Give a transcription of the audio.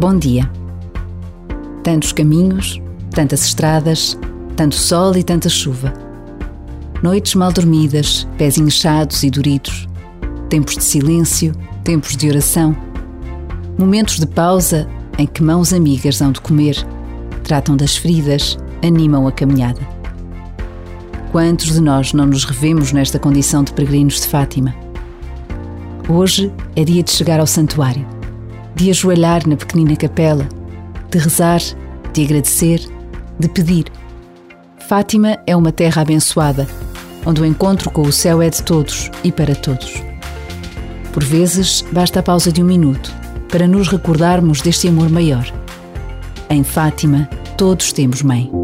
Bom dia. Tantos caminhos, tantas estradas, tanto sol e tanta chuva. Noites mal dormidas, pés inchados e doridos. Tempos de silêncio, tempos de oração. Momentos de pausa em que mãos amigas hão de comer, tratam das feridas, animam a caminhada. Quantos de nós não nos revemos nesta condição de peregrinos de Fátima? Hoje é dia de chegar ao santuário, de ajoelhar na pequenina capela, de rezar, de agradecer, de pedir. Fátima é uma terra abençoada, onde o encontro com o céu é de todos e para todos. Por vezes, basta a pausa de um minuto para nos recordarmos deste amor maior. Em Fátima, todos temos mãe.